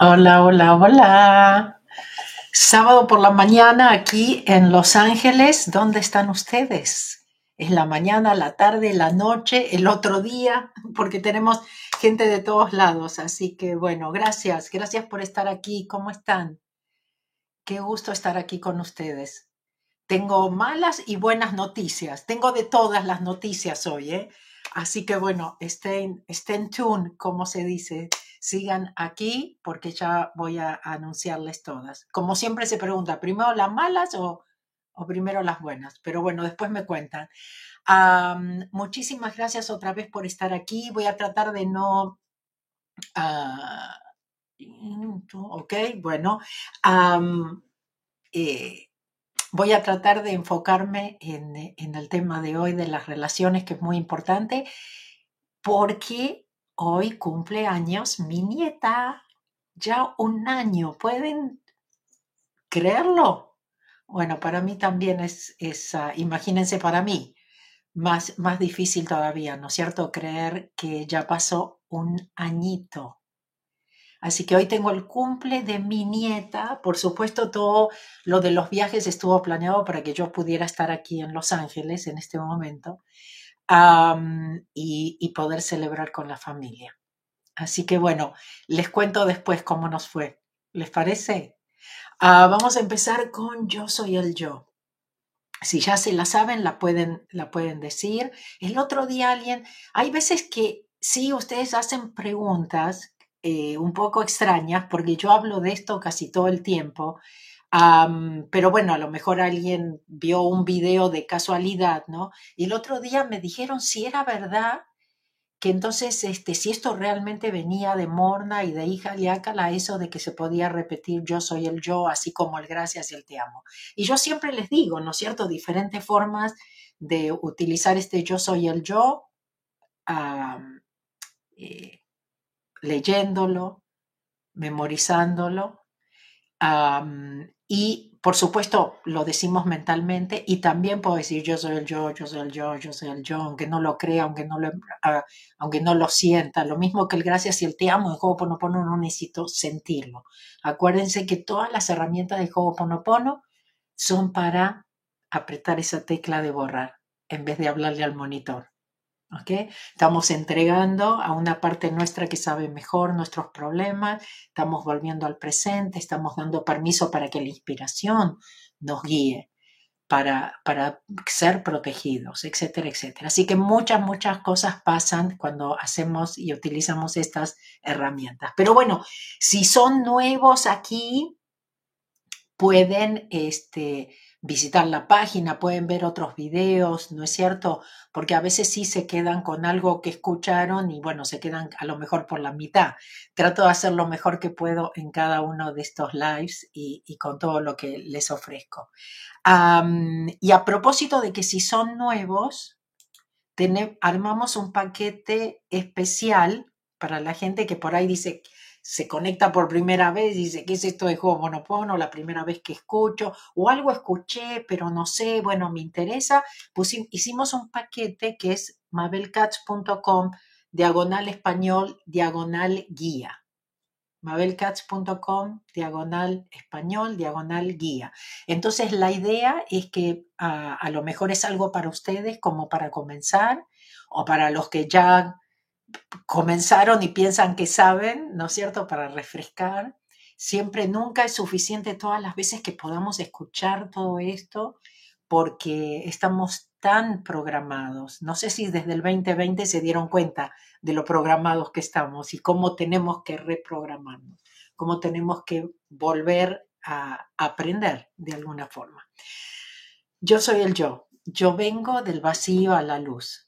Hola, hola, hola. Sábado por la mañana aquí en Los Ángeles. ¿Dónde están ustedes? ¿Es la mañana, la tarde, la noche, el otro día? Porque tenemos gente de todos lados. Así que bueno, gracias. Gracias por estar aquí. ¿Cómo están? Qué gusto estar aquí con ustedes. Tengo malas y buenas noticias. Tengo de todas las noticias hoy, ¿eh? Así que bueno, estén, estén tune, como se dice sigan aquí porque ya voy a anunciarles todas. Como siempre se pregunta, ¿primero las malas o, primero las buenas? Pero bueno, después me cuentan. muchísimas gracias otra vez por estar aquí. Voy a tratar de no... Ah, ok, bueno. Eh, voy a tratar de enfocarme en, en, el tema de hoy de las relaciones, que es muy importante, porque Hoy cumple años mi nieta. Ya un año. ¿Pueden creerlo? Bueno, para mí también es, esa. imagínense para mí, más, más difícil todavía, ¿no es cierto? Creer que ya pasó un añito. Así que hoy tengo el cumple de mi nieta. Por supuesto, todo lo de los viajes estuvo planeado para que yo pudiera estar aquí en Los Ángeles en este momento y, poder celebrar con la familia. Así que bueno, les cuento después cómo nos fue. ¿Les parece? Ah, vamos a empezar con yo soy el yo. Si ya se la saben, la pueden, la pueden decir. El otro día alguien, hay veces que sí, ustedes hacen preguntas eh, un poco extrañas, porque yo hablo de esto casi todo el tiempo, pero bueno, a lo mejor alguien vio un video de casualidad, ¿no? Y el otro día me dijeron si era verdad que entonces, este, si esto realmente venía de Morna y de hija Liácala, eso de que se podía repetir yo soy el yo, así como el gracias y el te amo. Y yo siempre les digo, ¿no es cierto?, diferentes formas de utilizar este yo soy el yo, eh, leyéndolo, memorizándolo, y por supuesto lo decimos mentalmente y también puedo decir yo soy el yo, yo soy el yo, yo soy el yo, aunque no lo crea, aunque no lo, ah, aunque no lo sienta. Lo mismo que el gracias y el te amo en Ho'oponopono no necesito sentirlo. Acuérdense que todas las herramientas de Ho'oponopono son para apretar esa tecla de borrar en vez de hablarle al monitor. Estamos entregando a una parte nuestra que sabe mejor nuestros problemas, estamos volviendo al presente, estamos dando permiso para que la inspiración nos guíe, para, para ser protegidos, etcétera, etcétera. Así que muchas, muchas cosas pasan cuando hacemos y utilizamos estas herramientas. Pero bueno, si son nuevos aquí, pueden este, visitar la página, pueden ver otros videos, ¿no es cierto? Porque a veces sí se quedan con algo que escucharon y bueno, se quedan a lo mejor por la mitad. Trato de hacer lo mejor que puedo en cada uno de estos lives y, con todo lo que les ofrezco. y a propósito de que si son nuevos, armamos un paquete especial para la gente que por ahí dice, se conecta por primera vez y dice, ¿qué es esto de juego monopono? La primera vez que escucho, o algo escuché, pero no sé, bueno, me interesa. Pues hicimos un paquete que es mabelcats.com, diagonal español, diagonal guía. mabelcats.com, diagonal español, diagonal guía. Entonces la idea es que ah, a lo mejor es algo para ustedes como para comenzar o para los que ya comenzaron y piensan que saben, ¿no es cierto?, para refrescar. Siempre, nunca es suficiente todas las veces que podamos escuchar todo esto porque estamos tan programados. No sé si desde el 2020 se dieron cuenta de lo programados que estamos y cómo tenemos que reprogramarnos, cómo tenemos que volver a aprender de alguna forma. Yo soy el yo. Yo vengo del vacío a la luz.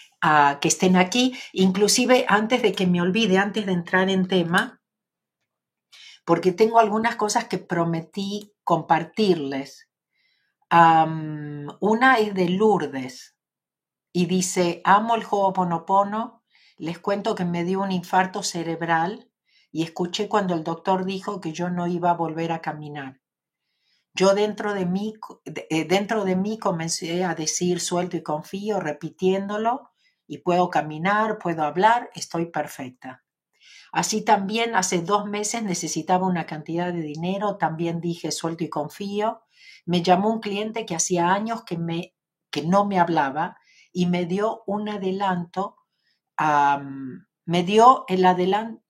que estén aquí. Inclusive, antes de que me olvide, antes de entrar en tema, porque tengo algunas cosas que prometí compartirles. una es de Lourdes y dice, amo el Ho'oponopono, les cuento que me dio un infarto cerebral y escuché cuando el doctor dijo que yo no iba a volver a caminar. Yo dentro de mí, eh, dentro de mí comencé a decir suelto y confío, repitiéndolo, y puedo caminar, puedo hablar, estoy perfecta. Así también hace dos meses necesitaba una cantidad de dinero, también dije suelto y confío. Me llamó un cliente que hacía años que, me, que no me hablaba y me dio un adelanto, me dio el,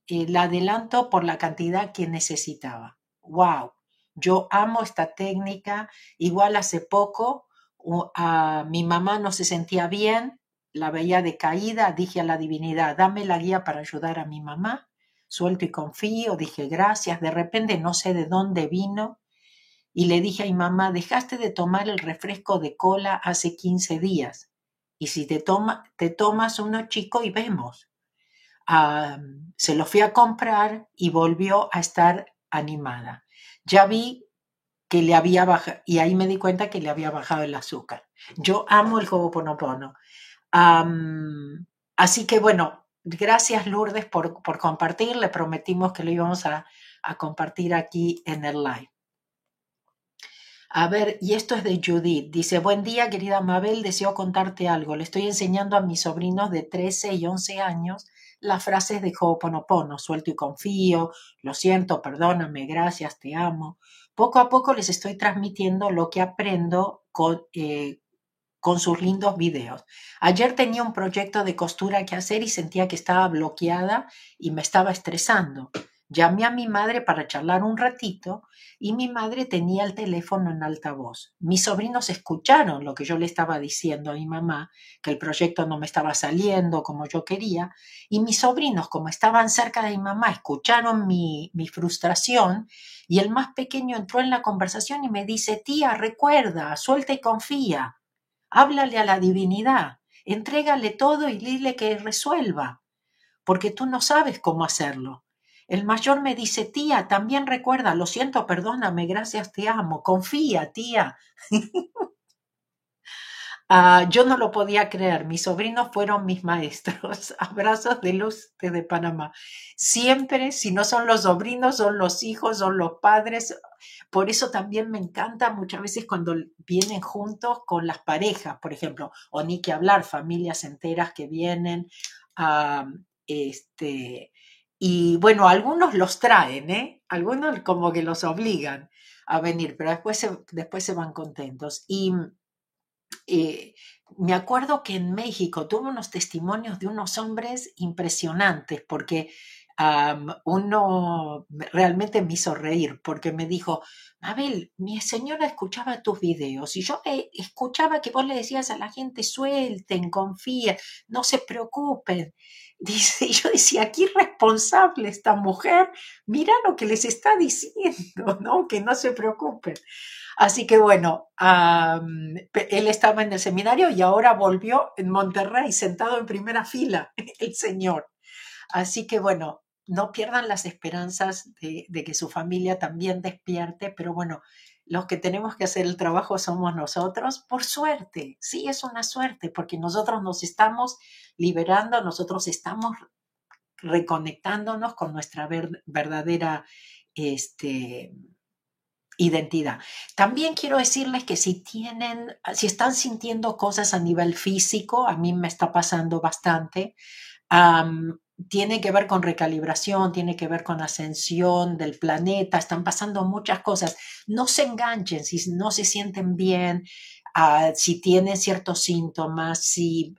el adelanto por la cantidad que necesitaba. ¡Wow! Yo amo esta técnica. Igual hace poco a mi mamá no se sentía bien, la veía decaída, dije a la divinidad, dame la guía para ayudar a mi mamá. Suelto y confío, dije gracias. De repente no sé de dónde vino y le dije a mi mamá, dejaste de tomar el refresco de cola hace 15 días. Y si te, toma, te tomas uno chico y vemos. se lo fui a comprar y volvió a estar animada ya vi que le había bajado, y ahí me di cuenta que le había bajado el azúcar. Yo amo el Ho'oponopono. Así que bueno, gracias Lourdes por, compartir. Le prometimos que lo íbamos a, a compartir aquí en el live. A ver, y esto es de Judith. Dice, buen día, querida Mabel, deseo contarte algo. Le estoy enseñando a mis sobrinos de 13 y 11 años las frases de Ho'oponopono, suelto y confío, lo siento, perdóname, gracias, te amo. Poco a poco les estoy transmitiendo lo que aprendo con, eh, con sus lindos videos. Ayer tenía un proyecto de costura que hacer y sentía que estaba bloqueada y me estaba estresando. Llamé a mi madre para charlar un ratito y mi madre tenía el teléfono en altavoz. Mis sobrinos escucharon lo que yo le estaba diciendo a mi mamá, que el proyecto no me estaba saliendo como yo quería, y mis sobrinos, como estaban cerca de mi mamá, escucharon mi, mi frustración y el más pequeño entró en la conversación y me dice, tía, recuerda, suelta y confía, háblale a la divinidad, entrégale todo y dile que resuelva, porque tú no sabes cómo hacerlo el mayor me dice, tía, también recuerda, lo siento, perdóname, gracias, te amo, confía, tía. Ah, yo no lo podía creer, mis sobrinos fueron mis maestros. Abrazos de luz desde Panamá. Siempre, si no son los sobrinos, son los hijos, son los padres. Por eso también me encanta muchas veces cuando vienen juntos con las parejas, por ejemplo, o ni que hablar, familias enteras que vienen. este, y bueno, algunos los traen, ¿eh? Algunos como que los obligan a venir, pero después se, después se van contentos. Y eh, me acuerdo que en México tuve unos testimonios de unos hombres impresionantes, porque uno realmente me hizo reír, porque me dijo, Mabel, mi señora escuchaba tus videos y yo eh, escuchaba que vos le decías a la gente, suelten, confíen, no se preocupen. Y yo decía, qué irresponsable esta mujer, mira lo que les está diciendo, ¿no? Que no se preocupen. Así que bueno, él estaba en el seminario y ahora volvió en Monterrey, sentado en primera fila, el señor. Así que bueno, no pierdan las esperanzas de, que su familia también despierte, pero bueno, los que tenemos que hacer el trabajo somos nosotros, por suerte, sí es una suerte, porque nosotros nos estamos liberando, nosotros estamos reconectándonos con nuestra verdadera este, identidad. También quiero decirles que si tienen, si están sintiendo cosas a nivel físico, a mí me está pasando bastante, tiene que ver con recalibración, tiene que ver con ascensión del planeta, están pasando muchas cosas. No se enganchen si no se sienten bien, ah, si tienen ciertos síntomas, si,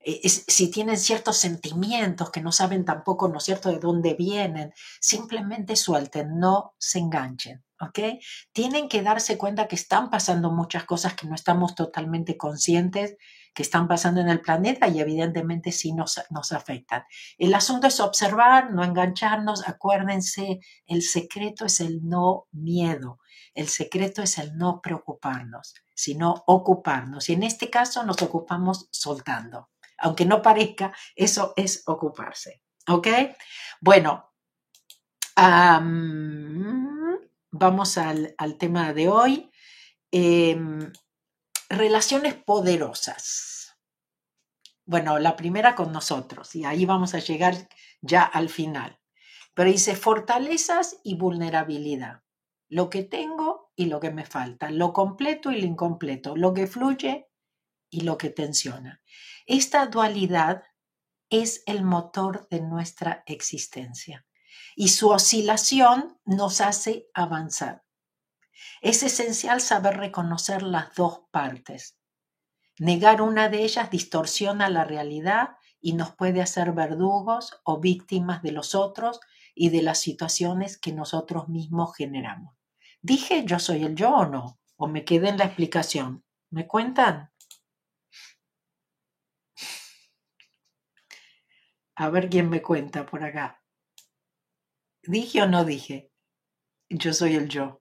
eh, si tienen ciertos sentimientos que no saben tampoco, ¿no es cierto?, de dónde vienen, simplemente suelten, no se enganchen. ¿ok? Tienen que darse cuenta que están pasando muchas cosas que no estamos totalmente conscientes que están pasando en el planeta y evidentemente sí nos, nos afectan. El asunto es observar, no engancharnos. Acuérdense, el secreto es el no miedo. El secreto es el no preocuparnos, sino ocuparnos. Y en este caso nos ocupamos soltando. Aunque no parezca, eso es ocuparse. ¿Ok? Bueno, vamos al, tema de hoy. Em, relaciones poderosas. Bueno, la primera con nosotros y ahí vamos a llegar ya al final. Pero dice fortalezas y vulnerabilidad. Lo que tengo y lo que me falta, lo completo y lo incompleto, lo que fluye y lo que tensiona. Esta dualidad es el motor de nuestra existencia y su oscilación nos hace avanzar. Es esencial saber reconocer las dos partes. Negar una de ellas distorsiona la realidad y nos puede hacer verdugos o víctimas de los otros y de las situaciones que nosotros mismos generamos. ¿Dije yo soy el yo o no? ¿O me quedé en la explicación? ¿Me cuentan? A ver quién me cuenta por acá. ¿Dije o no dije? Yo soy el yo.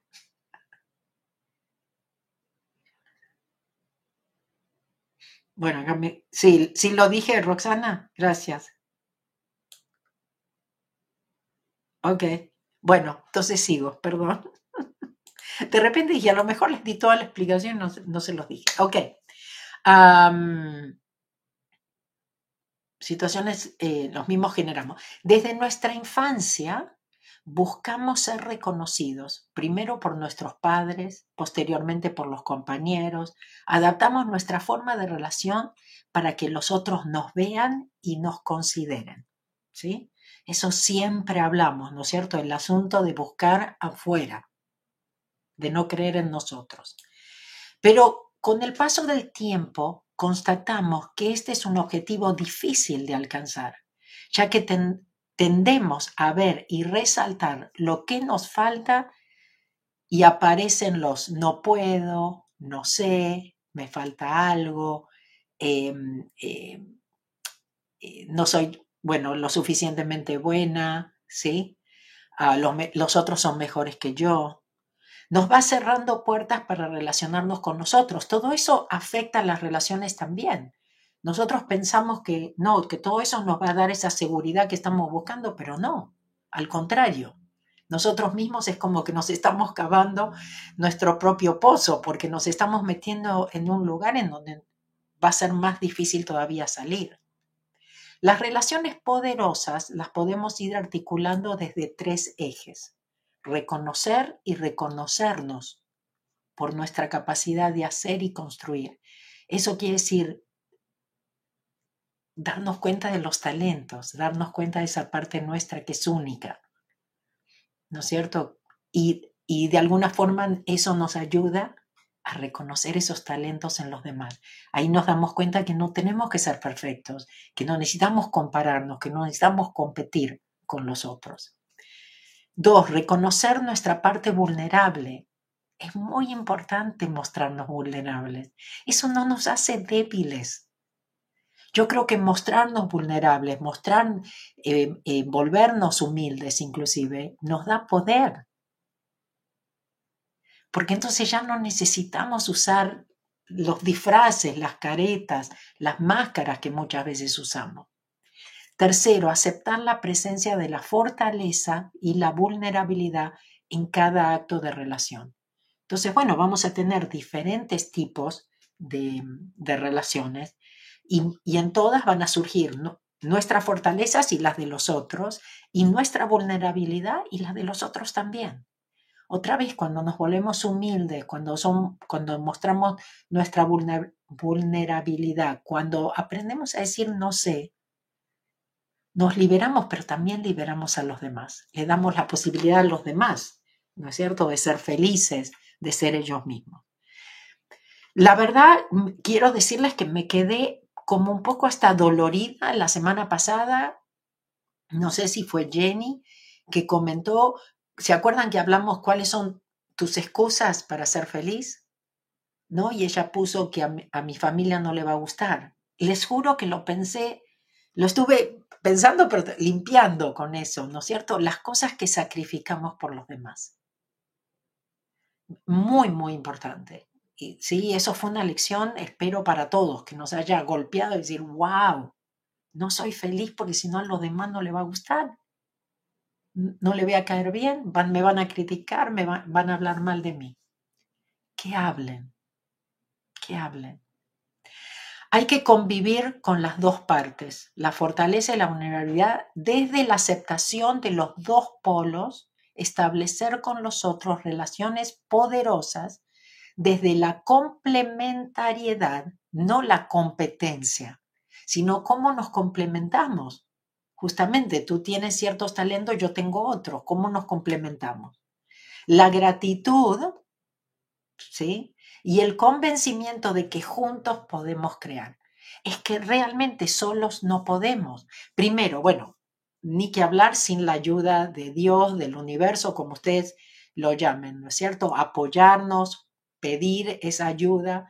Bueno, sí, sí lo dije, Roxana. Gracias. Ok. Bueno, entonces sigo, perdón. De repente dije, a lo mejor les di toda la explicación y no, no se los dije. Ok situaciones eh, los mismos generamos. Desde nuestra infancia buscamos ser reconocidos, primero por nuestros padres, posteriormente por los compañeros, adaptamos nuestra forma de relación para que los otros nos vean y nos consideren. ¿sí? Eso siempre hablamos, ¿no es cierto? El asunto de buscar afuera, de no creer en nosotros. Pero con el paso del tiempo constatamos que este es un objetivo difícil de alcanzar, ya que tendemos a ver y resaltar lo que nos falta y aparecen los no puedo, no sé, me falta algo, em, em, eh, no soy, bueno, lo suficientemente buena, ¿sí? Ah, los otros son mejores que yo, nos va cerrando puertas para relacionarnos con nosotros. Todo eso afecta a las relaciones también. Nosotros pensamos que no, que todo eso nos va a dar esa seguridad que estamos buscando, pero no, al contrario. Nosotros mismos es como que nos estamos cavando nuestro propio pozo porque nos estamos metiendo en un lugar en donde va a ser más difícil todavía salir. Las relaciones poderosas las podemos ir articulando desde tres ejes reconocer y reconocernos por nuestra capacidad de hacer y construir. Eso quiere decir darnos cuenta de los talentos, darnos cuenta de esa parte nuestra que es única, ¿no es cierto? Y, y de alguna forma eso nos ayuda a reconocer esos talentos en los demás. Ahí nos damos cuenta que no tenemos que ser perfectos, que no necesitamos compararnos, que no necesitamos competir con los otros. Dos, reconocer nuestra parte vulnerable. Es muy importante mostrarnos vulnerables. Eso no nos hace débiles. Yo creo que mostrarnos vulnerables, mostrar, eh, eh, volvernos humildes inclusive, nos da poder. Porque entonces ya no necesitamos usar los disfraces, las caretas, las máscaras que muchas veces usamos. Tercero, aceptar la presencia de la fortaleza y la vulnerabilidad en cada acto de relación. Entonces, bueno, vamos a tener diferentes tipos de, relaciones y, en todas van a surgir nuestras fortalezas y las de los otros y nuestra vulnerabilidad y las de los otros también. Otra vez, cuando nos volvemos humildes, cuando, son, cuando mostramos nuestra vulnerabilidad, cuando aprendemos a decir no sé, nos liberamos, pero también liberamos a los demás. Le damos la posibilidad a los demás, ¿no es cierto?, de ser felices, de ser ellos mismos. La verdad, quiero decirles que me quedé como un poco hasta dolorida la semana pasada. No sé si fue Jenny que comentó, ¿se acuerdan que hablamos cuáles son tus excusas para ser feliz? ¿No? Y ella puso que a mi, a mi familia no le va a gustar. Les juro que lo pensé, lo estuve pensando, pero limpiando con eso, ¿no es cierto? Las cosas que sacrificamos por los demás. Muy, muy importante. Sí, eso fue una lección, espero para todos, que nos haya golpeado y decir, wow, no soy feliz porque si no a los demás no le va a gustar. no le voy a caer bien, me van a criticar, me van a hablar mal de mí. Que hablen, que hablen. Hay que convivir con las dos partes, la fortaleza y la vulnerabilidad, desde la aceptación de los dos polos, establecer con los otros relaciones poderosas desde la complementariedad, no la competencia, sino cómo nos complementamos. Justamente tú tienes ciertos talentos, yo tengo otros, ¿cómo nos complementamos? La gratitud, ¿sí? y el convencimiento de que juntos podemos crear. Es que realmente solos no podemos. Primero, bueno, ni que hablar sin la ayuda de Dios, del universo, como ustedes lo llamen, ¿no es cierto? Apoyarnos, pedir esa ayuda,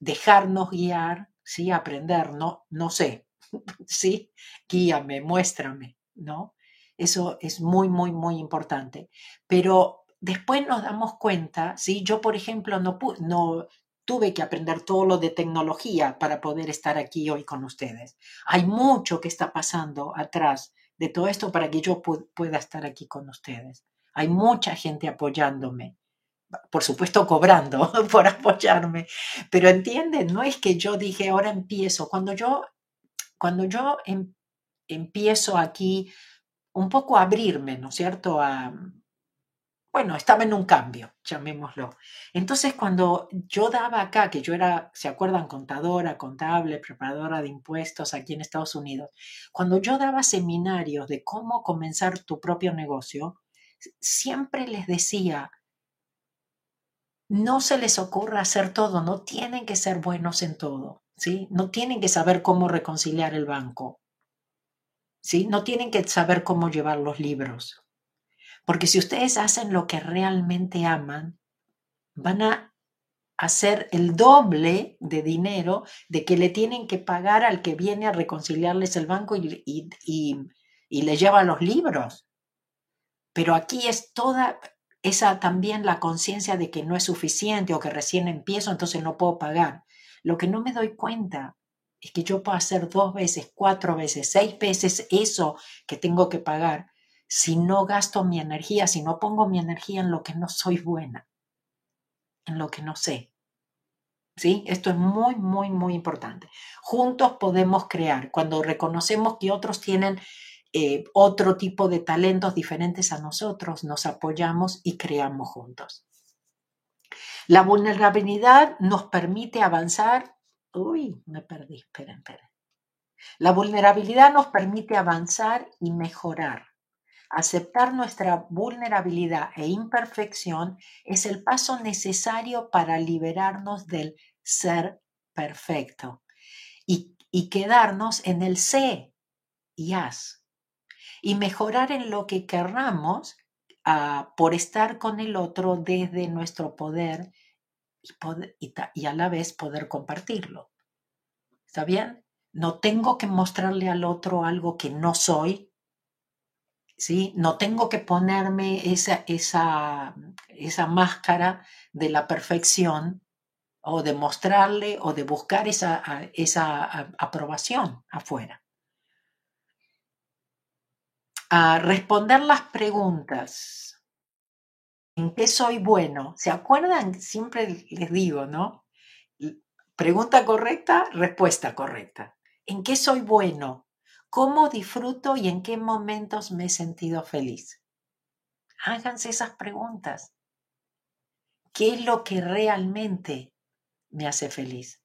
dejarnos guiar, ¿sí? Aprender, no, no sé, ¿sí? Guíame, muéstrame, ¿no? Eso es muy, muy, muy importante. Pero después nos damos cuenta, ¿sí? Yo, por ejemplo, no, no tuve que aprender todo lo de tecnología para poder estar aquí hoy con ustedes. Hay mucho que está pasando atrás de todo esto para que yo pueda estar aquí con ustedes. Hay mucha gente apoyándome, por supuesto cobrando por apoyarme, pero entienden, no es que yo dije ahora empiezo. Cuando yo, cuando yo em, empiezo aquí un poco a abrirme, ¿no es cierto? A, bueno, estaba en un cambio, llamémoslo. Entonces, cuando yo daba acá, que yo era, ¿se acuerdan? Contadora, contable, preparadora de impuestos aquí en Estados Unidos, cuando yo daba seminarios de cómo comenzar tu propio negocio, siempre les decía, no se les ocurra hacer todo, no tienen que ser buenos en todo, ¿sí? No tienen que saber cómo reconciliar el banco, ¿sí? No tienen que saber cómo llevar los libros, porque si ustedes hacen lo que realmente aman, van a hacer el doble de dinero de que le tienen que pagar al que viene a reconciliarles el banco y, y, le lleva los libros. Pero aquí es toda esa también la conciencia de que no es suficiente o que recién empiezo, entonces no puedo pagar. Lo que no me doy cuenta es que yo puedo hacer dos veces, cuatro veces, seis veces eso que tengo que pagar si no gasto mi energía, si no pongo mi energía en lo que no soy buena, en lo que no sé. ¿Sí? Esto es muy, muy, muy importante. Juntos podemos crear. Cuando reconocemos que otros tienen eh, otro tipo de talentos diferentes a nosotros, nos apoyamos y creamos juntos. La vulnerabilidad nos permite avanzar. Uy, me perdí, esperen, esperen. La vulnerabilidad nos permite avanzar y mejorar. Aceptar nuestra vulnerabilidad e imperfección es el paso necesario para liberarnos del ser perfecto y, quedarnos en el sé y haz y mejorar en lo que querramos ah, por estar con el otro desde nuestro poder y, y a la vez poder compartirlo. ¿Está bien? No tengo que mostrarle al otro algo que no soy ¿sí? No tengo que ponerme esa, esa, esa máscara de la perfección o de mostrarle o de buscar esa, esa aprobación afuera. A responder las preguntas. ¿En qué soy bueno? ¿Se acuerdan? Siempre les digo, ¿no? Pregunta correcta, respuesta correcta. ¿En qué soy bueno? ¿Cómo disfruto y en qué momentos me he sentido feliz? Háganse esas preguntas. ¿Qué es lo que realmente me hace feliz?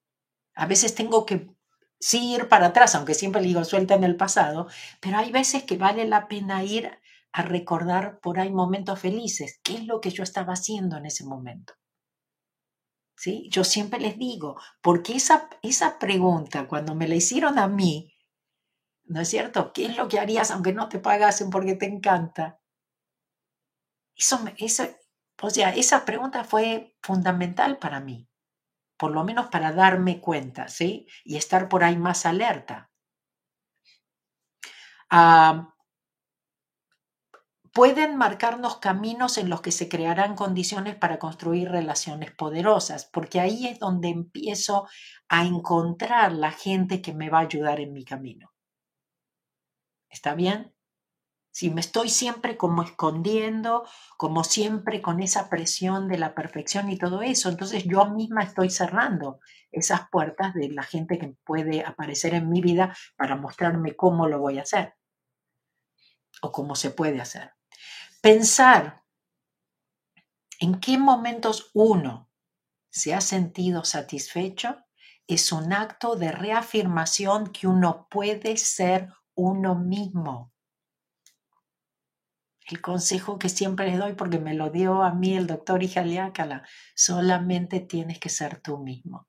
A veces tengo que sí ir para atrás, aunque siempre digo suelta en el pasado, pero hay veces que vale la pena ir a recordar por ahí momentos felices. ¿Qué es lo que yo estaba haciendo en ese momento? ¿Sí? Yo siempre les digo, porque esa, esa pregunta, cuando me la hicieron a mí, ¿No es cierto? ¿Qué es lo que harías aunque no te pagasen porque te encanta? Eso, eso, o sea, esa pregunta fue fundamental para mí, por lo menos para darme cuenta, ¿sí? Y estar por ahí más alerta. Pueden marcarnos caminos en los que se crearán condiciones para construir relaciones poderosas, porque ahí es donde empiezo a encontrar la gente que me va a ayudar en mi camino. ¿Está bien? Si me estoy siempre como escondiendo, como siempre con esa presión de la perfección y todo eso, entonces yo misma estoy cerrando esas puertas de la gente que puede aparecer en mi vida para mostrarme cómo lo voy a hacer o cómo se puede hacer. Pensar en qué momentos uno se ha sentido satisfecho es un acto de reafirmación que uno puede ser uno mismo el consejo que siempre les doy, porque me lo dio a mí el doctor Ijaliácala, solamente tienes que ser tú mismo.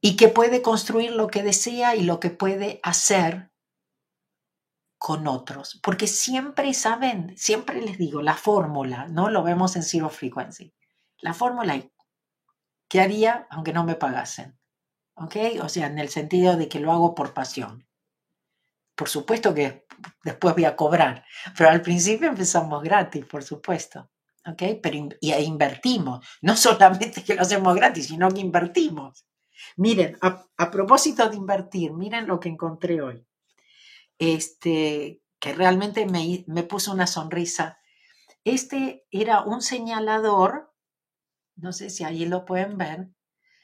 Y que puede construir lo que desea y lo que puede hacer con otros. Porque siempre, ¿saben? Siempre les digo, la fórmula, ¿no? Lo vemos en Zero Frequency. La fórmula, ¿qué haría aunque no me pagasen? ¿Ok? O sea, en el sentido de que lo hago por pasión. Por supuesto que después voy a cobrar, pero al principio empezamos gratis, por supuesto. ¿Ok? Pero y invertimos. No solamente que lo hacemos gratis, sino que invertimos. Miren, a, propósito de invertir, miren lo que encontré hoy. Este, que realmente me, me puso una sonrisa. Este era un señalador, no sé si ahí lo pueden ver,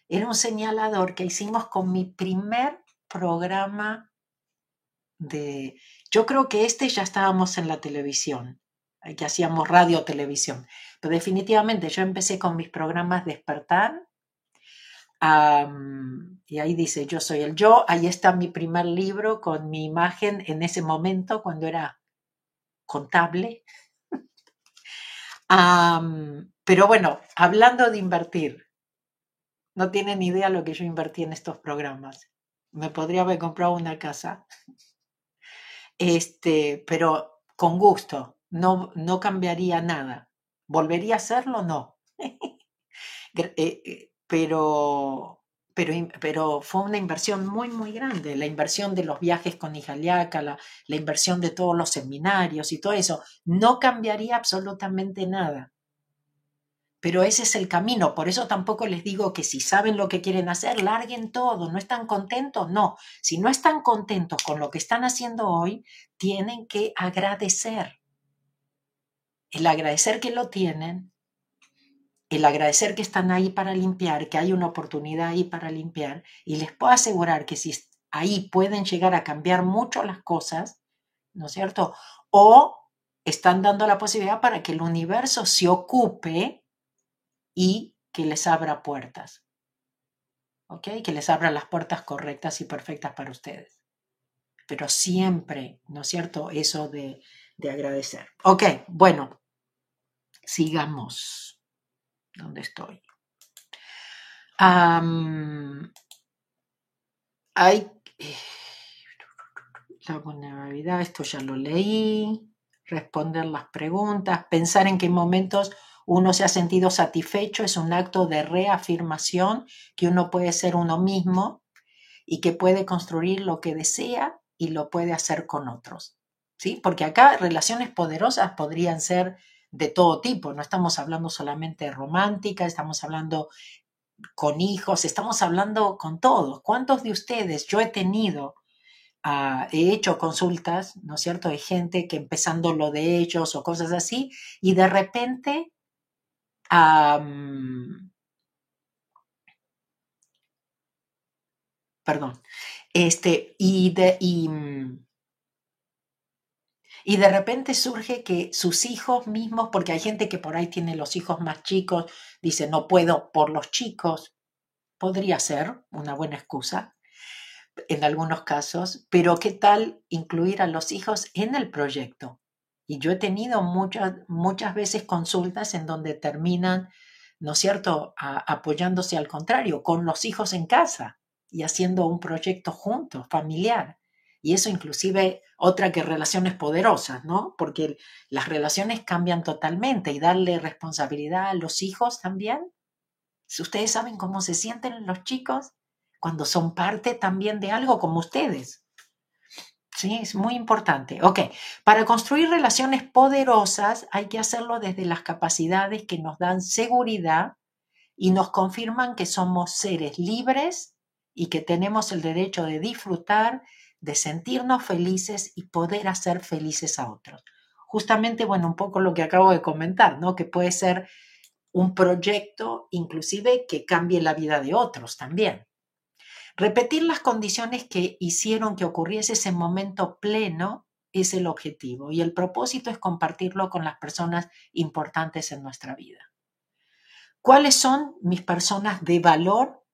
era un señalador que hicimos con mi primer programa de... Yo creo que este ya estábamos en la televisión, eh, que hacíamos radio televisión, pero definitivamente yo empecé con mis programas Despertar. y ahí dice, yo soy el yo, ahí está mi primer libro con mi imagen en ese momento cuando era contable. pero bueno, hablando de invertir, no tienen idea lo que yo invertí en estos programas. Me podría haber comprado una casa este, pero con gusto, no, no cambiaría nada. ¿Volvería a hacerlo? No. Eh, eh, pero, pero, pero fue una inversión muy, muy grande. La inversión de los viajes con Ijaliaca, la, la inversión de todos los seminarios y todo eso. No cambiaría absolutamente nada. Pero ese es el camino. Por eso tampoco les digo que si saben lo que quieren hacer, larguen todo. ¿No están contentos? No. Si no están contentos con lo que están haciendo hoy, tienen que agradecer. El agradecer que lo tienen, el agradecer que están ahí para limpiar, que hay una oportunidad ahí para limpiar. Y les puedo asegurar que si ahí pueden llegar a cambiar mucho las cosas, ¿no es cierto? O están dando la posibilidad para que el universo se ocupe y que les abra puertas. ¿Ok? Que les abra las puertas correctas y perfectas para ustedes. Pero siempre, ¿no es cierto? Eso de, agradecer. Ok, bueno, sigamos. ¿Dónde estoy? hay eh, la vulnerabilidad, esto ya lo leí, responder las preguntas, pensar en qué momentos uno se ha sentido satisfecho, es un acto de reafirmación que uno puede ser uno mismo y que puede construir lo que desea y lo puede hacer con otros. ¿Sí? Porque acá relaciones poderosas podrían ser de todo tipo, no estamos hablando solamente de romántica, estamos hablando con hijos, estamos hablando con todos. ¿Cuántos de ustedes yo he tenido ah, he hecho consultas, ¿no es cierto?, de gente que empezando lo de ellos o cosas así, y de repente perdón, este, y de, y, y de repente surge que sus hijos mismos, porque hay gente que por ahí tiene los hijos más chicos, dice, no puedo por los chicos, podría ser una buena excusa en algunos casos, pero ¿qué tal incluir a los hijos en el proyecto? Y yo he tenido muchas, muchas veces consultas en donde terminan, ¿no es cierto?, apoyándose al contrario, con los hijos en casa y haciendo un proyecto juntos, familiar. Y eso inclusive otra que relaciones poderosas, ¿no? Porque las relaciones cambian totalmente y darle responsabilidad a los hijos también. Si ustedes saben cómo se sienten los chicos cuando son parte también de algo como ustedes. Sí, es muy importante. Ok, para construir relaciones poderosas hay que hacerlo desde las capacidades que nos dan seguridad y nos confirman que somos seres libres y que tenemos el derecho de disfrutar de sentirnos felices y poder hacer felices a otros. Justamente, bueno, un poco lo que acabo de comentar, ¿no? Que puede ser un proyecto inclusive que cambie la vida de otros también. Repetir las condiciones que hicieron que ocurriese ese momento pleno es el objetivo y el propósito es compartirlo con las personas importantes en nuestra vida. ¿Cuáles son mis personas de valor?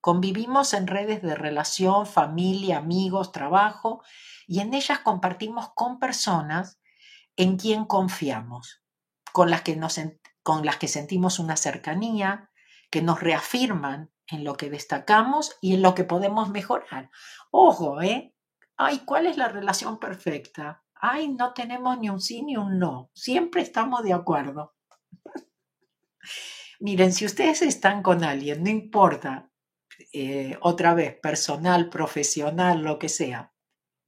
Convivimos en redes de relación, familia, amigos, trabajo y en ellas compartimos con personas en quien confiamos, con las que, nos, con las que sentimos una cercanía, que nos reafirman en lo que destacamos y en lo que podemos mejorar. Ojo, ¿eh? Ay, ¿cuál es la relación perfecta? Ay, no tenemos ni un sí ni un no. Siempre estamos de acuerdo. Miren, si ustedes están con alguien, no importa, eh, otra vez, personal, profesional, lo que sea,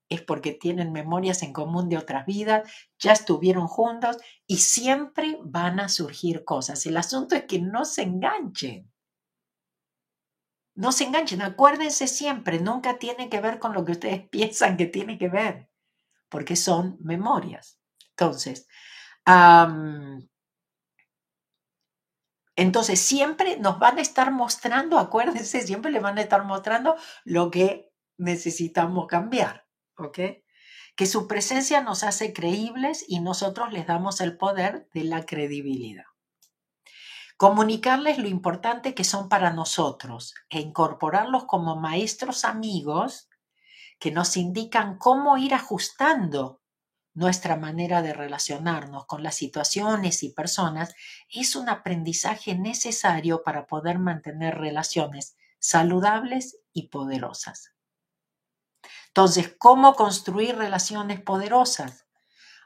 es porque tienen memorias en común de otras vidas, ya estuvieron juntos y siempre van a surgir cosas. El asunto es que no se enganchen. No se enganchen, acuérdense siempre, nunca tiene que ver con lo que ustedes piensan que tiene que ver, porque son memorias. Entonces, entonces siempre nos van a estar mostrando, acuérdense, siempre le van a estar mostrando lo que necesitamos cambiar. ¿ok? Que su presencia nos hace creíbles y nosotros les damos el poder de la credibilidad. Comunicarles lo importante que son para nosotros e incorporarlos como maestros amigos que nos indican cómo ir ajustando nuestra manera de relacionarnos con las situaciones y personas es un aprendizaje necesario para poder mantener relaciones saludables y poderosas. Entonces, ¿cómo construir relaciones poderosas?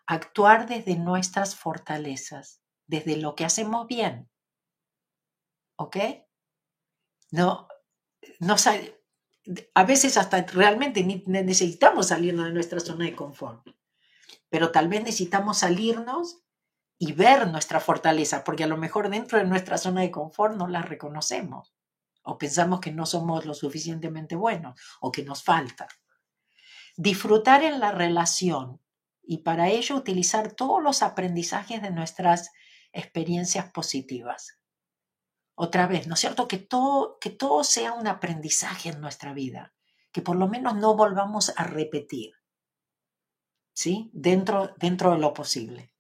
Actuar desde nuestras fortalezas, desde lo que hacemos bien. ¿Ok? No, no a veces hasta realmente necesitamos salirnos de nuestra zona de confort, pero tal vez necesitamos salirnos y ver nuestra fortaleza, porque a lo mejor dentro de nuestra zona de confort no la reconocemos o pensamos que no somos lo suficientemente buenos o que nos falta disfrutar en la relación y para ello utilizar todos los aprendizajes de nuestras experiencias positivas. Otra vez, ¿no es cierto? Que todo, que todo sea un aprendizaje en nuestra vida, que por lo menos no volvamos a repetir, ¿sí? Dentro, dentro de lo posible.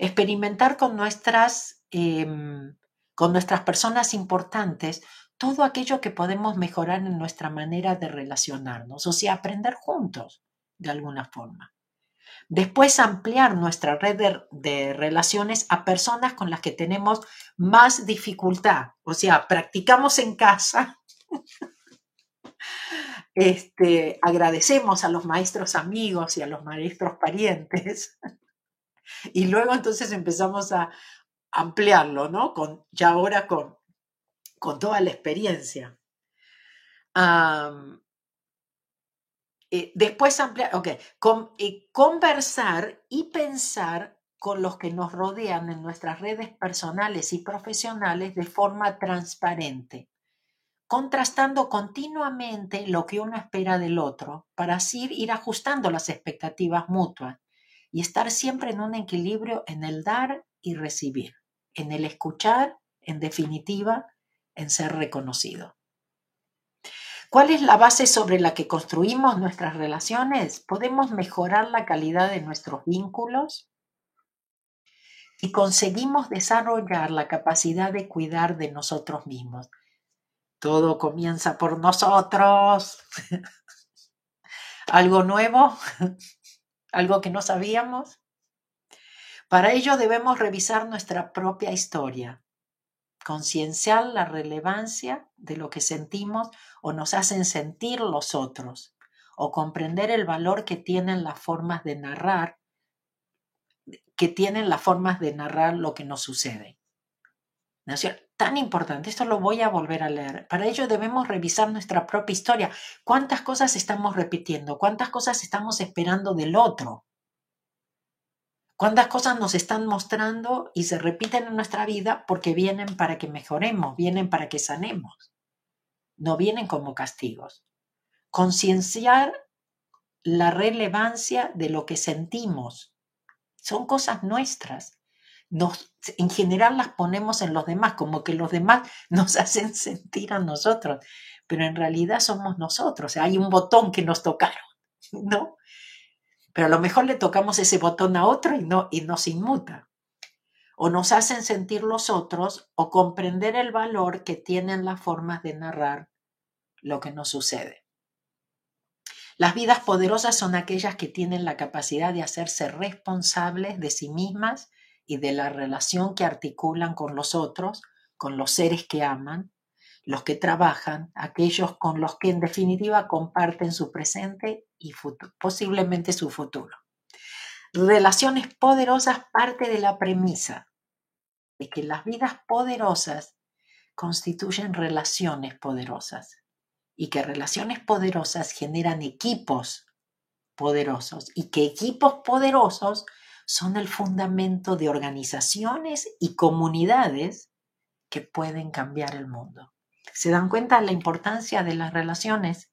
Experimentar con nuestras, em, con nuestras personas importantes todo aquello que podemos mejorar en nuestra manera de relacionarnos, o sea, aprender juntos de alguna forma. Después ampliar nuestra red de, relaciones a personas con las que tenemos más dificultad, o sea, practicamos en casa. Este, agradecemos a los maestros amigos y a los maestros parientes. Y luego entonces empezamos a ampliarlo, ¿no? Con, ya ahora con con toda la experiencia. Después ampliar, ok, conversar y pensar con los que nos rodean en nuestras redes personales y profesionales de forma transparente, contrastando continuamente lo que uno espera del otro para así ir ajustando las expectativas mutuas y estar siempre en un equilibrio en el dar y recibir, en el escuchar, en definitiva, en ser reconocido. ¿Cuál es la base sobre la que construimos nuestras relaciones? ¿Podemos mejorar la calidad de nuestros vínculos? Y conseguimos desarrollar la capacidad de cuidar de nosotros mismos. Todo comienza por nosotros. ¿Algo nuevo? ¿Algo que no sabíamos? Para ello debemos revisar nuestra propia historia, concienciar la relevancia de lo que sentimos o nos hacen sentir los otros, o comprender el valor que tienen las formas de narrar, que tienen las formas de narrar lo que nos sucede. ¿No es Tan importante, esto lo voy a volver a leer. Para ello debemos revisar nuestra propia historia. ¿Cuántas cosas estamos repitiendo? ¿Cuántas cosas estamos esperando del otro? Cuántas cosas nos están mostrando y se repiten en nuestra vida porque vienen para que mejoremos, vienen para que sanemos, no vienen como castigos. Concienciar la relevancia de lo que sentimos. Son cosas nuestras. Nos, en general las ponemos en los demás, como que los demás nos hacen sentir a nosotros, pero en realidad somos nosotros. hay un botón que nos tocaron, ¿no? Pero a lo mejor le tocamos ese botón a otro y, no, y nos inmuta. O nos hacen sentir los otros o comprender el valor que tienen las formas de narrar lo que nos sucede. Las vidas poderosas son aquellas que tienen la capacidad de hacerse responsables de sí mismas y de la relación que articulan con los otros, con los seres que aman, los que trabajan, aquellos con los que en definitiva comparten su presente posiblemente su futuro. Relaciones poderosas parte de la premisa de que las vidas poderosas constituyen relaciones poderosas y que relaciones poderosas generan equipos poderosos y que equipos poderosos son el fundamento de organizaciones y comunidades que pueden cambiar el mundo. ¿Se dan cuenta de la importancia de las relaciones?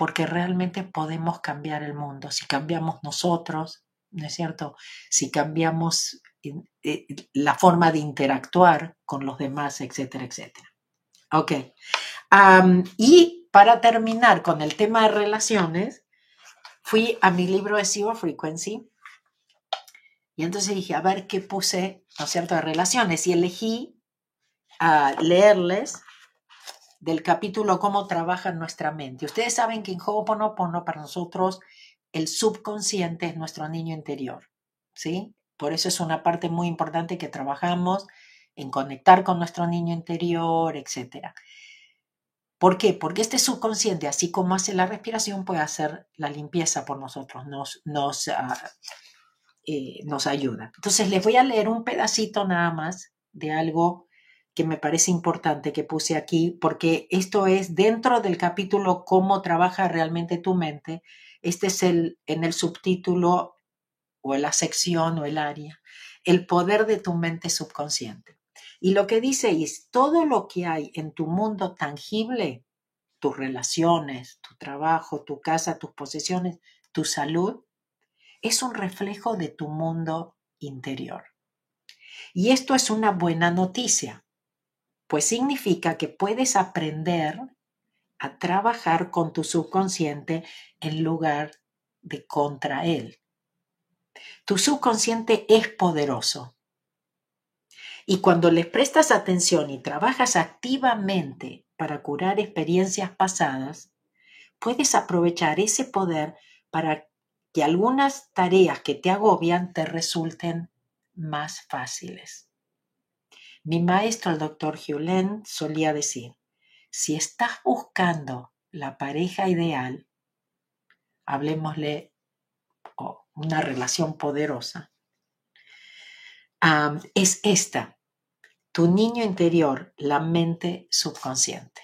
Porque realmente podemos cambiar el mundo. Si cambiamos nosotros, ¿no es cierto? Si cambiamos eh, la forma de interactuar con los demás, etcétera, etcétera. Ok y para terminar con el tema de relaciones, fui a mi libro de Zero Frequency y entonces dije, a ver qué puse, ¿no es cierto?, de relaciones y elegí a leerles del capítulo Cómo trabaja nuestra mente. Ustedes saben que en Ho'oponopono para nosotros el subconsciente es nuestro niño interior, ¿sí? Por eso es una parte muy importante que trabajamos en conectar con nuestro niño interior, etcétera. ¿Por qué? Porque este subconsciente, así como hace la respiración, puede hacer la limpieza por nosotros, nos, nos, ah, eh, nos ayuda. Entonces les voy a leer un pedacito nada más de algo que me parece importante que puse aquí, porque esto es dentro del capítulo Cómo trabaja realmente tu mente. Este es el en el subtítulo o en la sección o el área, el poder de tu mente subconsciente. Y lo que dice es, todo lo que hay en tu mundo tangible, tus relaciones, tu trabajo, tu casa, tus posesiones, tu salud, es un reflejo de tu mundo interior. Y esto es una buena noticia, pues significa que puedes aprender a trabajar con tu subconsciente en lugar de contra él. Tu subconsciente es poderoso y cuando les prestas atención y trabajas activamente para curar experiencias pasadas, puedes aprovechar ese poder para que algunas tareas que te agobian te resulten más fáciles. Mi maestro, el doctor Hewlett, solía decir, si estás buscando la pareja ideal, hablemosle una relación poderosa, es esta, tu niño interior, la mente subconsciente.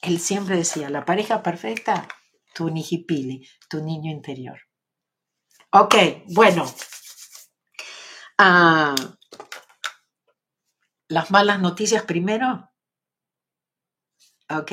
Él siempre decía, la pareja perfecta, tu nijipili, tu niño interior. Ok, bueno. Ah, las malas noticias primero. Ok.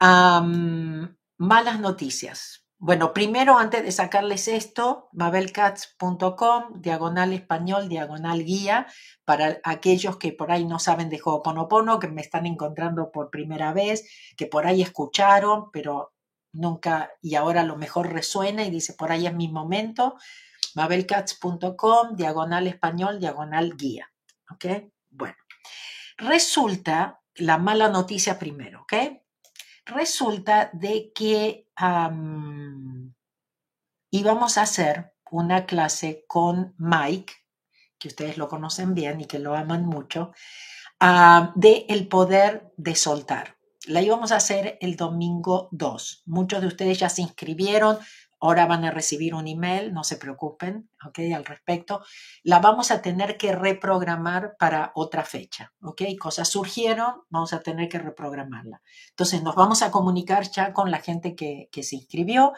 malas noticias. Bueno, primero, antes de sacarles esto, mabelcats.com, diagonal español, diagonal guía, para aquellos que por ahí no saben de Ho'oponopono, que me están encontrando por primera vez, que por ahí escucharon, pero nunca, y ahora lo mejor resuena y dice, por ahí es mi momento, mabelcats.com, diagonal español, diagonal guía. ¿Ok? Bueno, resulta la mala noticia primero, ¿ok? resulta de que íbamos a hacer una clase con Mike, que ustedes lo conocen bien y que lo aman mucho, de el poder de soltar. La íbamos a hacer el domingo 2. Muchos de ustedes ya se inscribieron, Ahora van a recibir un email, no se preocupen, ¿ok? Al respecto. La vamos a tener que reprogramar para otra fecha, ¿ok? Cosas surgieron, vamos a tener que reprogramarla. Entonces nos vamos a comunicar ya con la gente que, se inscribió,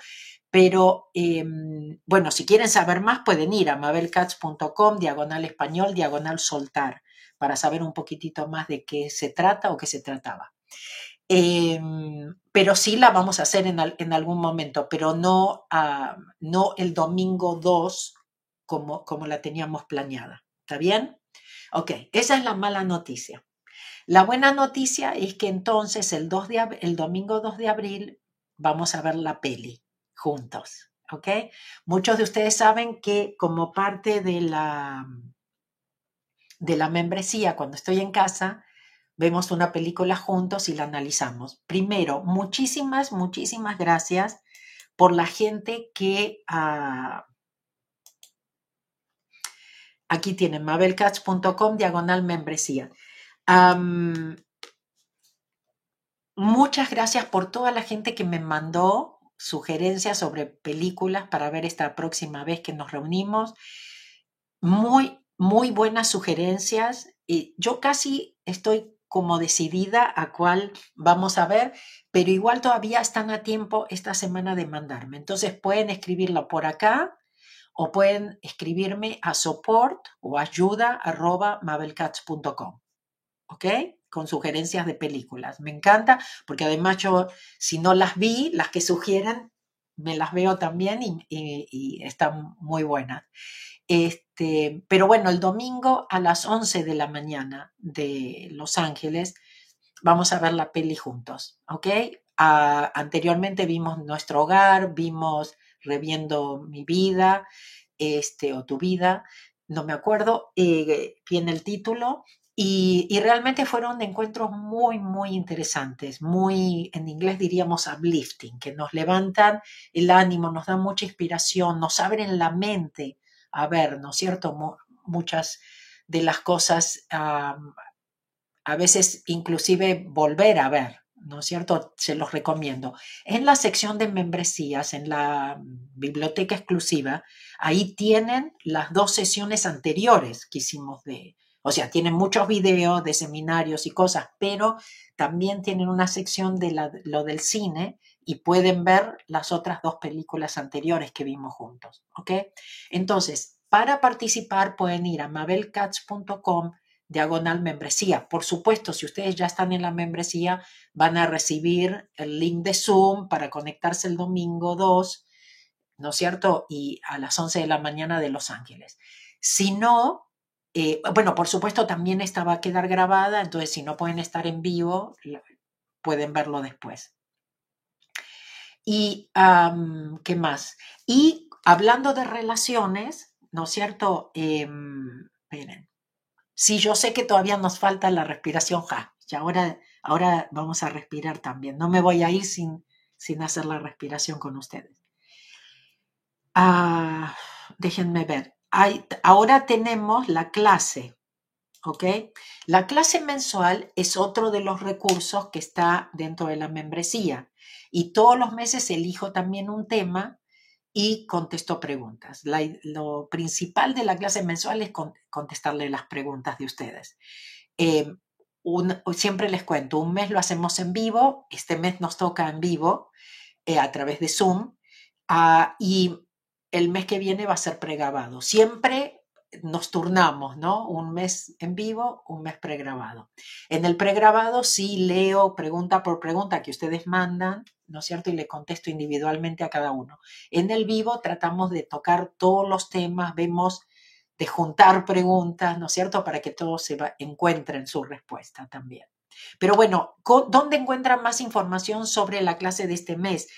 pero em, bueno, si quieren saber más pueden ir a mabelcats.com, diagonal español, diagonal soltar, para saber un poquitito más de qué se trata o qué se trataba. Em, pero sí la vamos a hacer en, algún momento, pero no, ah, no el domingo 2 como, como la teníamos planeada. ¿Está bien? Ok, esa es la mala noticia. La buena noticia es que entonces el, 2 de, el domingo 2 de abril vamos a ver la peli juntos. ¿Ok? Muchos de ustedes saben que como parte de la, de la membresía, cuando estoy en casa, vemos una película juntos y la analizamos. Primero, muchísimas, muchísimas gracias por la gente que... Ah, aquí tienen mabelcats.com diagonal membresía. muchas gracias por toda la gente que me mandó sugerencias sobre películas para ver esta próxima vez que nos reunimos. Muy, muy buenas sugerencias. Y yo casi estoy como decidida a cuál vamos a ver, pero igual todavía están a tiempo esta semana de mandarme. Entonces pueden escribirlo por acá o pueden escribirme a support o ayuda arroba mabelcats.com. ¿Ok? Con sugerencias de películas. Me encanta porque además yo, si no las vi, las que sugieren, me las veo también y, están muy buenas. Este, pero bueno, el domingo a las 11 de la mañana de Los Ángeles vamos a ver la peli juntos, ¿ok? Ah, anteriormente vimos nuestro hogar, vimos reviendo mi vida, este, o tu vida, no me acuerdo eh, bien el título, y, realmente fueron encuentros muy, muy interesantes, muy, en inglés diríamos uplifting, que nos levantan el ánimo, nos dan mucha inspiración, nos abren la mente a ver, ¿no es cierto? muchas de las cosas, a veces inclusive volver a ver, ¿no es cierto? Se los recomiendo. En la sección de membresías, en la biblioteca exclusiva, ahí tienen las dos sesiones anteriores que hicimos de, o sea, tienen muchos videos de seminarios y cosas, pero también tienen una sección de lo del cine y pueden ver las otras dos películas anteriores que vimos juntos, ¿ok? Entonces, para participar pueden ir a mabelcats.com diagonal membresía. Por supuesto, si ustedes ya están en la membresía, van a recibir el link de Zoom para conectarse el domingo 2, ¿no es cierto? Y a las 11 de la mañana de Los Ángeles. Si no, eh, bueno, por supuesto también esta va a quedar grabada, entonces si no pueden estar en vivo, pueden verlo después. Y, ¿qué más? Y hablando de relaciones, ¿no es cierto? Em, miren, Sí, yo sé que todavía nos falta la respiración ja, y ahora, ahora vamos a respirar también. No me voy a ir sin, sin hacer la respiración con ustedes. Ah, déjenme ver. Ahora tenemos la clase, ¿ok? La clase mensual es otro de los recursos que está dentro de la membresía y todos los meses elijo también un tema y contesto preguntas. lo principal de la clase mensual es contestarle las preguntas de ustedes. Eh, siempre les cuento, un mes lo hacemos en vivo, este mes nos toca en vivo eh, a través de Zoom ah, y el mes que viene va a ser pregrabado. Siempre nos turnamos, ¿no? Un mes en vivo, un mes pregrabado. En el pregrabado sí leo pregunta por pregunta que ustedes mandan, ¿no es cierto? Y le contesto individualmente a cada uno. En el vivo tratamos de tocar todos los temas, vemos de juntar preguntas, ¿no es cierto? Para que todos se encuentren su respuesta también. Pero bueno, ¿dónde encuentran más información sobre la clase de este mes?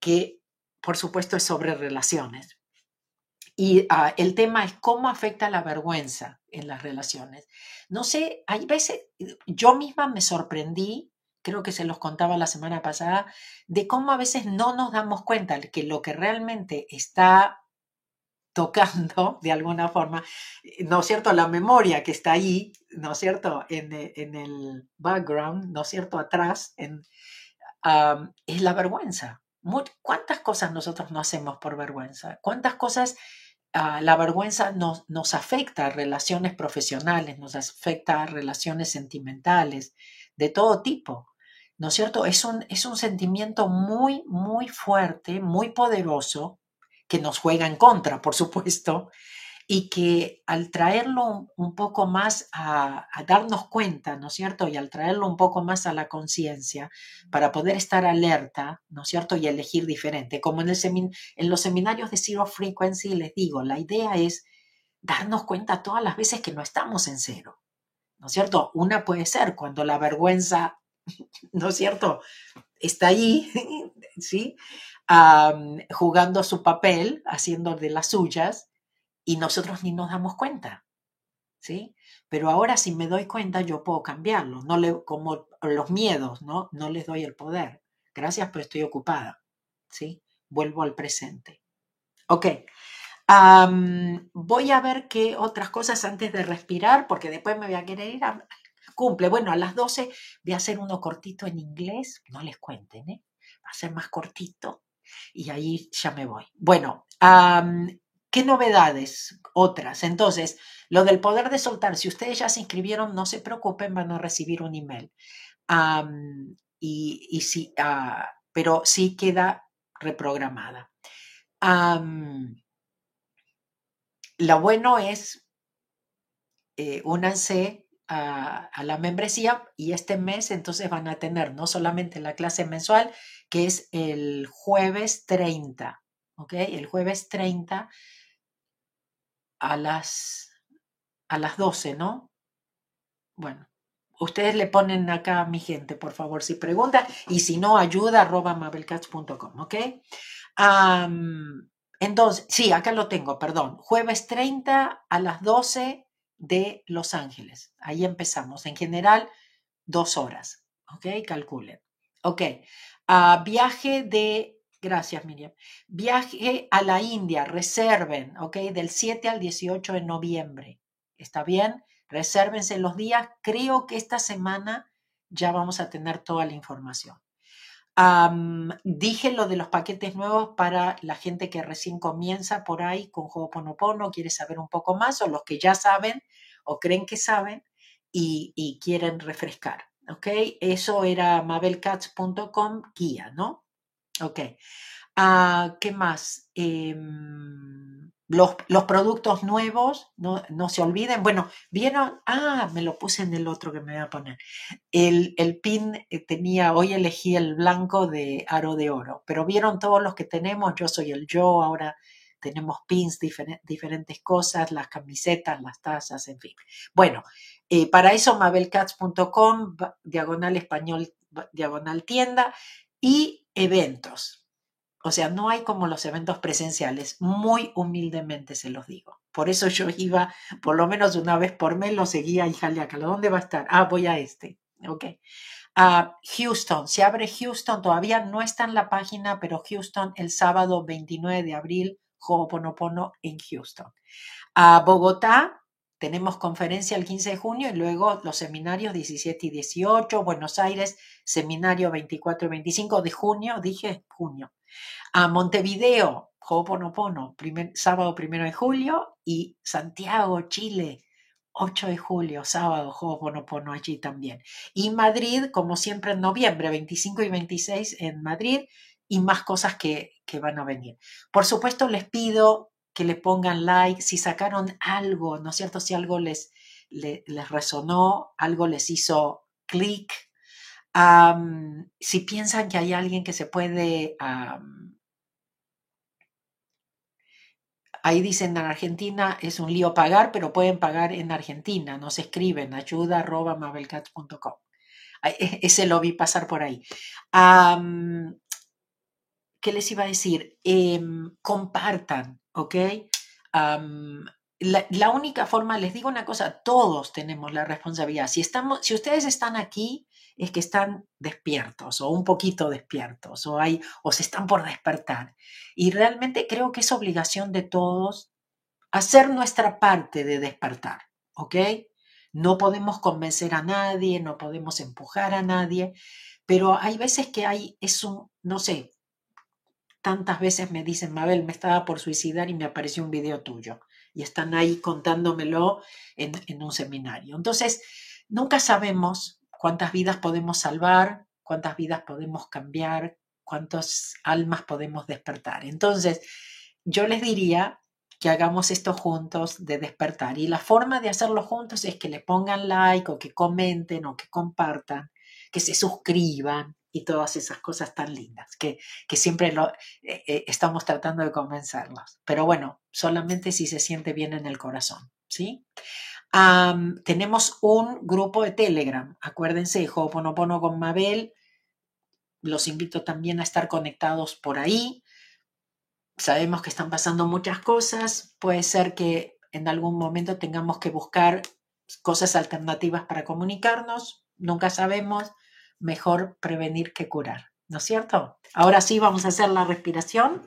Que por supuesto es sobre relaciones. Y ah, el tema es cómo afecta la vergüenza en las relaciones. No sé, hay veces, yo misma me sorprendí, creo que se los contaba la semana pasada, de cómo a veces no nos damos cuenta que lo que realmente está tocando de alguna forma, eh, ¿no es cierto? La memoria que está ahí, ¿no es cierto? En, eh, el background, ¿no es cierto? Atrás, en, es la vergüenza. ¿Cuántas cosas nosotros no hacemos por vergüenza? ¿Cuántas cosas Ah, la vergüenza nos, nos afecta a relaciones profesionales, nos afecta a relaciones sentimentales, de todo tipo. ¿No es cierto? Es un, es un sentimiento muy, muy fuerte, muy poderoso, que nos juega en contra, por supuesto, y que al traerlo un poco más a, darnos cuenta, ¿no es cierto? Y al traerlo un poco más a la conciencia, para poder estar alerta, ¿no es cierto? Y elegir diferente. Como en, el los seminarios de Zero Frequency les digo, la idea es darnos cuenta todas las veces que no estamos en cero, ¿no es cierto? Una puede ser cuando la vergüenza, ¿no es cierto? Está ahí, ¿sí? jugando su papel, haciendo de las suyas, y nosotros ni nos damos cuenta, ¿sí? Pero ahora si me doy cuenta yo puedo cambiarlo, no le, como los miedos, ¿no? No les doy el poder. Gracias, pero estoy ocupada, ¿sí? Vuelvo al presente. Ok. voy a ver qué otras cosas antes de respirar, porque después me voy a querer ir a... Cumple. Bueno, a las 12 voy a hacer uno cortito en inglés. No les cuenten, ¿eh? Va a ser más cortito. Y ahí ya me voy. Bueno, ¿Qué novedades? Otras. Entonces, lo del poder de soltar, si ustedes ya se inscribieron, no se preocupen, van a recibir un email. y, ah, pero sí queda reprogramada. lo bueno es, eh, únanse a, a, la membresía y este mes entonces van a tener no solamente la clase mensual, que es el jueves 30, ¿ok? El jueves 30 a las, a las 12, ¿no? Bueno, ustedes le ponen acá a mi gente, por favor, si pregunta, y si no, ayuda arroba mabelcats.com, ¿ok? entonces, sí, acá lo tengo, perdón. Jueves 30 a las 12 de Los Ángeles. Ahí empezamos. En general, dos horas, ¿ok? Calculen. Ok. Ah, viaje de Gracias, Miriam. Viaje a la India, reserven, ¿ok? Del 7 al 18 de noviembre. ¿Está bien? Resérvense los días. Creo que esta semana ya vamos a tener toda la información. dije lo de los paquetes nuevos para la gente que recién comienza por ahí con Ho'oponopono, quiere saber un poco más, o los que ya saben o creen que saben y, quieren refrescar. ¿Ok? Eso era mabelcats.com guía, ¿no? Ok. Ah, ¿Qué más? Em, los, los, productos nuevos, no, no, se olviden. Bueno, vieron, ah, me lo puse en el otro que me voy a poner. El, el pin eh, tenía, hoy elegí el blanco de aro de oro, pero vieron todos los que tenemos, yo soy el yo, ahora tenemos pins, diferentes cosas, las camisetas, las tazas, en fin. Bueno, eh, para eso mabelcats.com, diagonal español, diagonal tienda y eventos. O sea, no hay como los eventos presenciales, muy humildemente se los digo. Por eso yo iba, por lo menos una vez por mes, lo seguía y Jaliácalo. ¿Dónde va a estar? Ah, voy a este. Ok. Uh, Houston, se abre Houston, todavía no está en la página, pero Houston el sábado 29 de abril, Ho'oponopono en Houston. A Bogotá, tenemos conferencia el 15 de junio y luego los seminarios 17 y 18, Buenos Aires, seminario 24 y 25 de junio, dije junio. A Montevideo, Ho'oponopono, primer, sábado 1 de julio y Santiago, Chile, 8 de julio, sábado, Ho'oponopono allí también. Y Madrid, como siempre, en noviembre, 25 y 26 en Madrid y más cosas que, que van a venir. Por supuesto, les pido que le pongan like, si sacaron algo, ¿no es cierto? Si algo les, resonó, algo les hizo clic. si piensan que hay alguien que se puede... ahí dicen en Argentina es un lío pagar, pero pueden pagar en Argentina. Nos escriben ayuda arroba mabelcats.com. E, ese lo vi pasar por ahí. ¿Qué les iba a decir? Em, compartan, ¿ok? la, única forma, les digo una cosa, todos tenemos la responsabilidad. Si, estamos, si ustedes están aquí, es que están despiertos o un poquito despiertos o, hay, o se están por despertar. Y realmente creo que es obligación de todos hacer nuestra parte de despertar, ¿ok? No podemos convencer a nadie, no podemos empujar a nadie, pero hay veces que hay, es un, no sé, tantas veces me dicen, Mabel, me estaba por suicidar y me apareció un video tuyo. Y están ahí contándomelo en, un seminario. Entonces, nunca sabemos cuántas vidas podemos salvar, cuántas vidas podemos cambiar, cuántas almas podemos despertar. Entonces, yo les diría que hagamos esto juntos de despertar. Y la forma de hacerlo juntos es que le pongan like o que comenten o que compartan, que se suscriban y todas esas cosas tan lindas que, que siempre lo, eh, eh, estamos tratando de convencerlos. Pero bueno, solamente si se siente bien en el corazón, ¿sí? tenemos un grupo de Telegram, acuérdense, Ho'oponopono con Mabel, los invito también a estar conectados por ahí. Sabemos que están pasando muchas cosas, puede ser que en algún momento tengamos que buscar cosas alternativas para comunicarnos, nunca sabemos, mejor prevenir que curar, ¿no es cierto? Ahora sí vamos a hacer la respiración.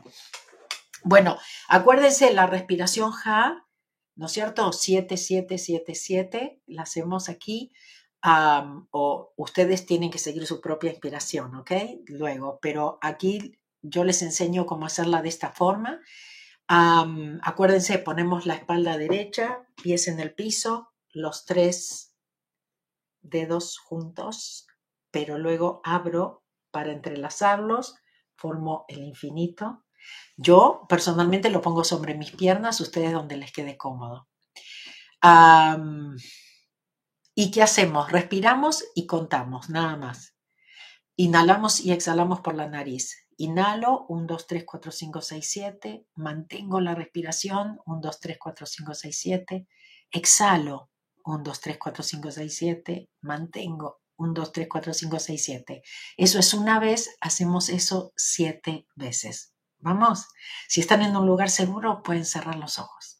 Bueno, acuérdense la respiración Ja, ¿no es cierto? 7777, la hacemos aquí. o ustedes tienen que seguir su propia inspiración, ¿ok? Luego, pero aquí yo les enseño cómo hacerla de esta forma. acuérdense, ponemos la espalda derecha, pies en el piso, los tres dedos juntos, pero luego abro para entrelazarlos, formo el infinito. Yo personalmente lo pongo sobre mis piernas, ustedes donde les quede cómodo. ¿Y qué hacemos? Respiramos y contamos, nada más. Inhalamos y exhalamos por la nariz. Inhalo, 1, 2, 3, 4, 5, 6, 7. Mantengo la respiración, 1, 2, 3, 4, 5, 6, 7. Exhalo, 1, 2, 3, 4, 5, 6, 7. Mantengo, 1, 2, 3, 4, 5, 6, 7. Eso es una vez, hacemos eso siete veces. Vamos, si están en un lugar seguro, pueden cerrar los ojos.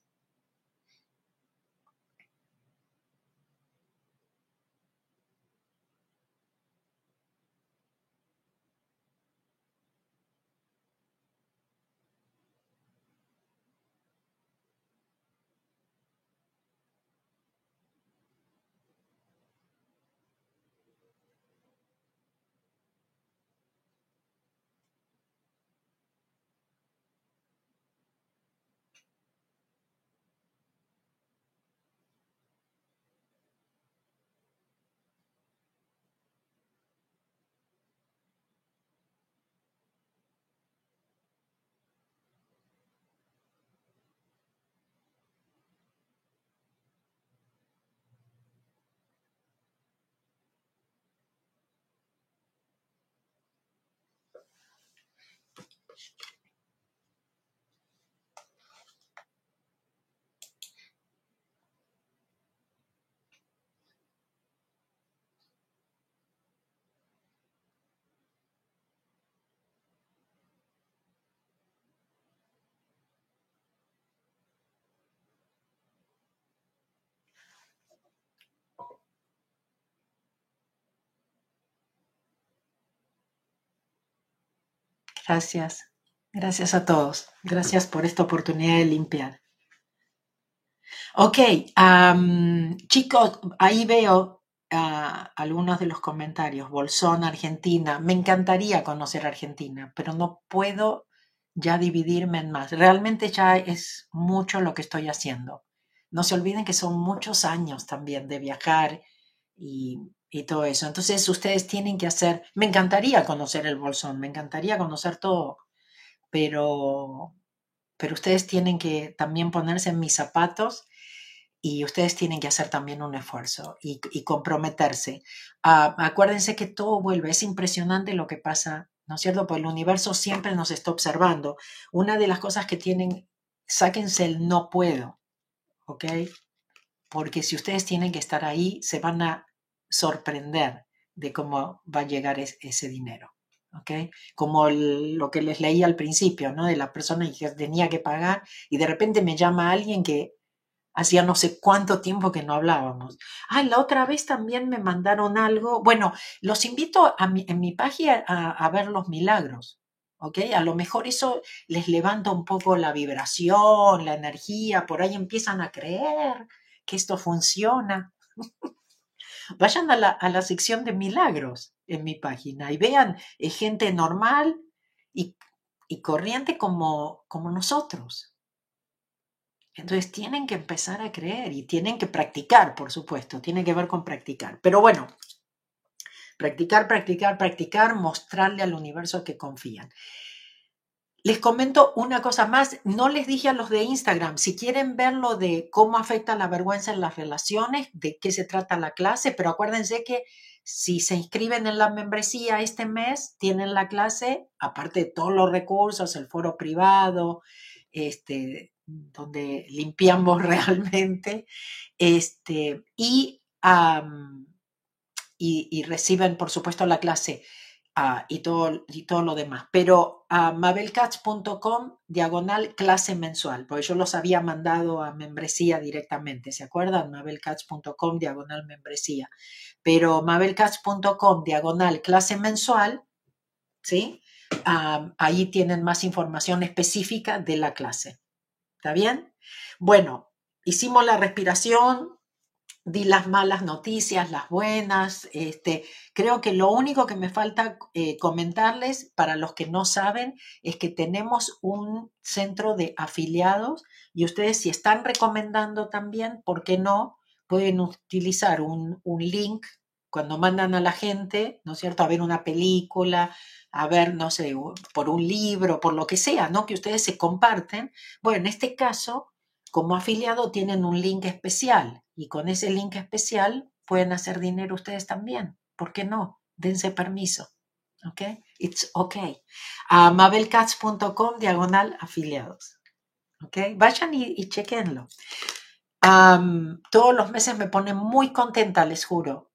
Gracias. Gracias a todos. Gracias por esta oportunidad de limpiar. Ok, chicos, ahí veo ah, algunos de los comentarios. Bolsón, Argentina. Me encantaría conocer Argentina, pero no puedo ya dividirme en más. Realmente ya es mucho lo que estoy haciendo. No se olviden que son muchos años también de viajar y y todo eso. Entonces ustedes tienen que hacer, me encantaría conocer el bolsón, me encantaría conocer todo, pero, pero ustedes tienen que también ponerse en mis zapatos y ustedes tienen que hacer también un esfuerzo y, comprometerse. Ah, acuérdense que todo vuelve, es impresionante lo que pasa, ¿no es cierto? Pues el universo siempre nos está observando. Una de las cosas que tienen, sáquense el no puedo, ¿ok? Porque si ustedes tienen que estar ahí, se van a sorprender de cómo va a llegar ese dinero. ¿ok? Como lo que les leí al principio, ¿no? De la persona que tenía que pagar y de repente me llama alguien que hacía no sé cuánto tiempo que no hablábamos. Ah, la otra vez también me mandaron algo. Bueno, los invito a en mi página a, ver los milagros. ¿Ok? A lo mejor eso les levanta un poco la vibración, la energía, por ahí empiezan a creer que esto funciona. Vayan a la, sección de milagros en mi página y vean es eh, gente normal y, corriente como, como nosotros. Entonces tienen que empezar a creer y tienen que practicar, por supuesto, tiene que ver con practicar. Pero bueno, practicar, practicar, practicar, mostrarle al universo que confían. Les comento una cosa más. No les dije a los de Instagram, si quieren ver lo de cómo afecta la vergüenza en las relaciones, de qué se trata la clase, pero acuérdense que si se inscriben en la membresía este mes, tienen la clase, aparte de todos los recursos, el foro privado, este, donde limpiamos realmente, este, y, y, reciben, por supuesto, la clase ah, y, todo, y todo lo demás. Pero a mabelcats.com, diagonal clase mensual, porque yo los había mandado a membresía directamente, ¿se acuerdan? mabelcats.com, diagonal membresía. Pero mabelcats.com, diagonal clase mensual, ¿sí? ahí tienen más información específica de la clase. ¿Está bien? Bueno, hicimos la respiración, di las malas noticias, las buenas. Este, creo que lo único que me falta eh, comentarles para los que no saben es que tenemos un centro de afiliados y ustedes si están recomendando también, ¿por qué no? Pueden utilizar un, un link cuando mandan a la gente, ¿no es cierto?, a ver una película, a ver, no sé, por un libro, por lo que sea, ¿no? Que ustedes se comparten. Bueno, en este caso, como afiliado tienen un link especial y con ese link especial pueden hacer dinero ustedes también. ¿Por qué no? Dense permiso. ¿Ok? It's ok. A mabelcats.com diagonal afiliados. ¿Ok? Vayan y, chequenlo. todos los meses me ponen muy contenta, les juro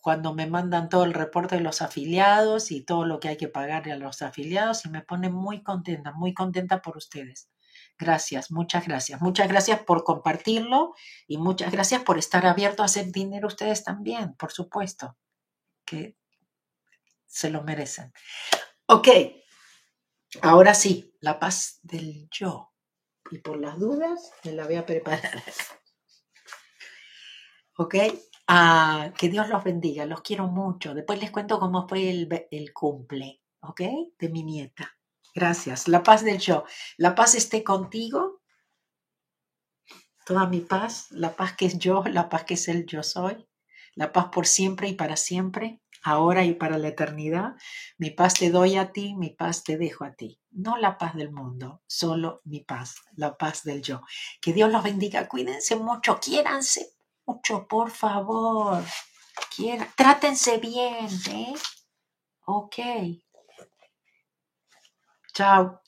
cuando me mandan todo el reporte de los afiliados y todo lo que hay que pagarle a los afiliados y me pone muy contenta, muy contenta por ustedes. Gracias, muchas gracias. Muchas gracias por compartirlo y muchas gracias por estar abierto a hacer dinero ustedes también, por supuesto, que se lo merecen. Ok, ahora sí, la paz del yo. Y por las dudas, me la voy a preparar. ¿Ok? Ah, que Dios los bendiga, los quiero mucho. Después les cuento cómo fue el, el cumple, ¿ok? De mi nieta. Gracias. La paz del yo. La paz esté contigo. Toda mi paz. La paz que es yo, la paz que es el yo soy. La paz por siempre y para siempre, ahora y para la eternidad. Mi paz te doy a ti, mi paz te dejo a ti. No la paz del mundo, solo mi paz, la paz del yo. Que Dios los bendiga. Cuídense mucho, quiéranse mucho, por favor. Quiera, trátense bien, ¿eh? Ok. Tchau!